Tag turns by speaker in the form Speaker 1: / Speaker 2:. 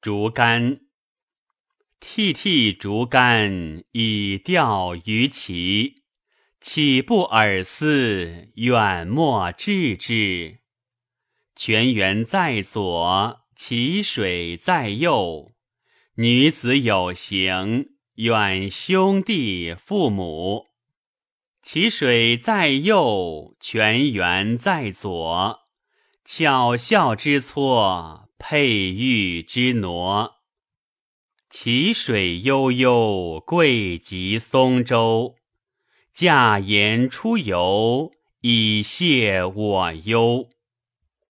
Speaker 1: 竹竿。涕涕竹竿以钓鱼旗，岂不尔思远莫致之？泉源在左，其水在右。女子有行，远兄弟父母。其水在右，泉源在左。巧笑之撮，佩玉之挪。其水悠悠，贵极松舟。驾言出游，以谢我忧。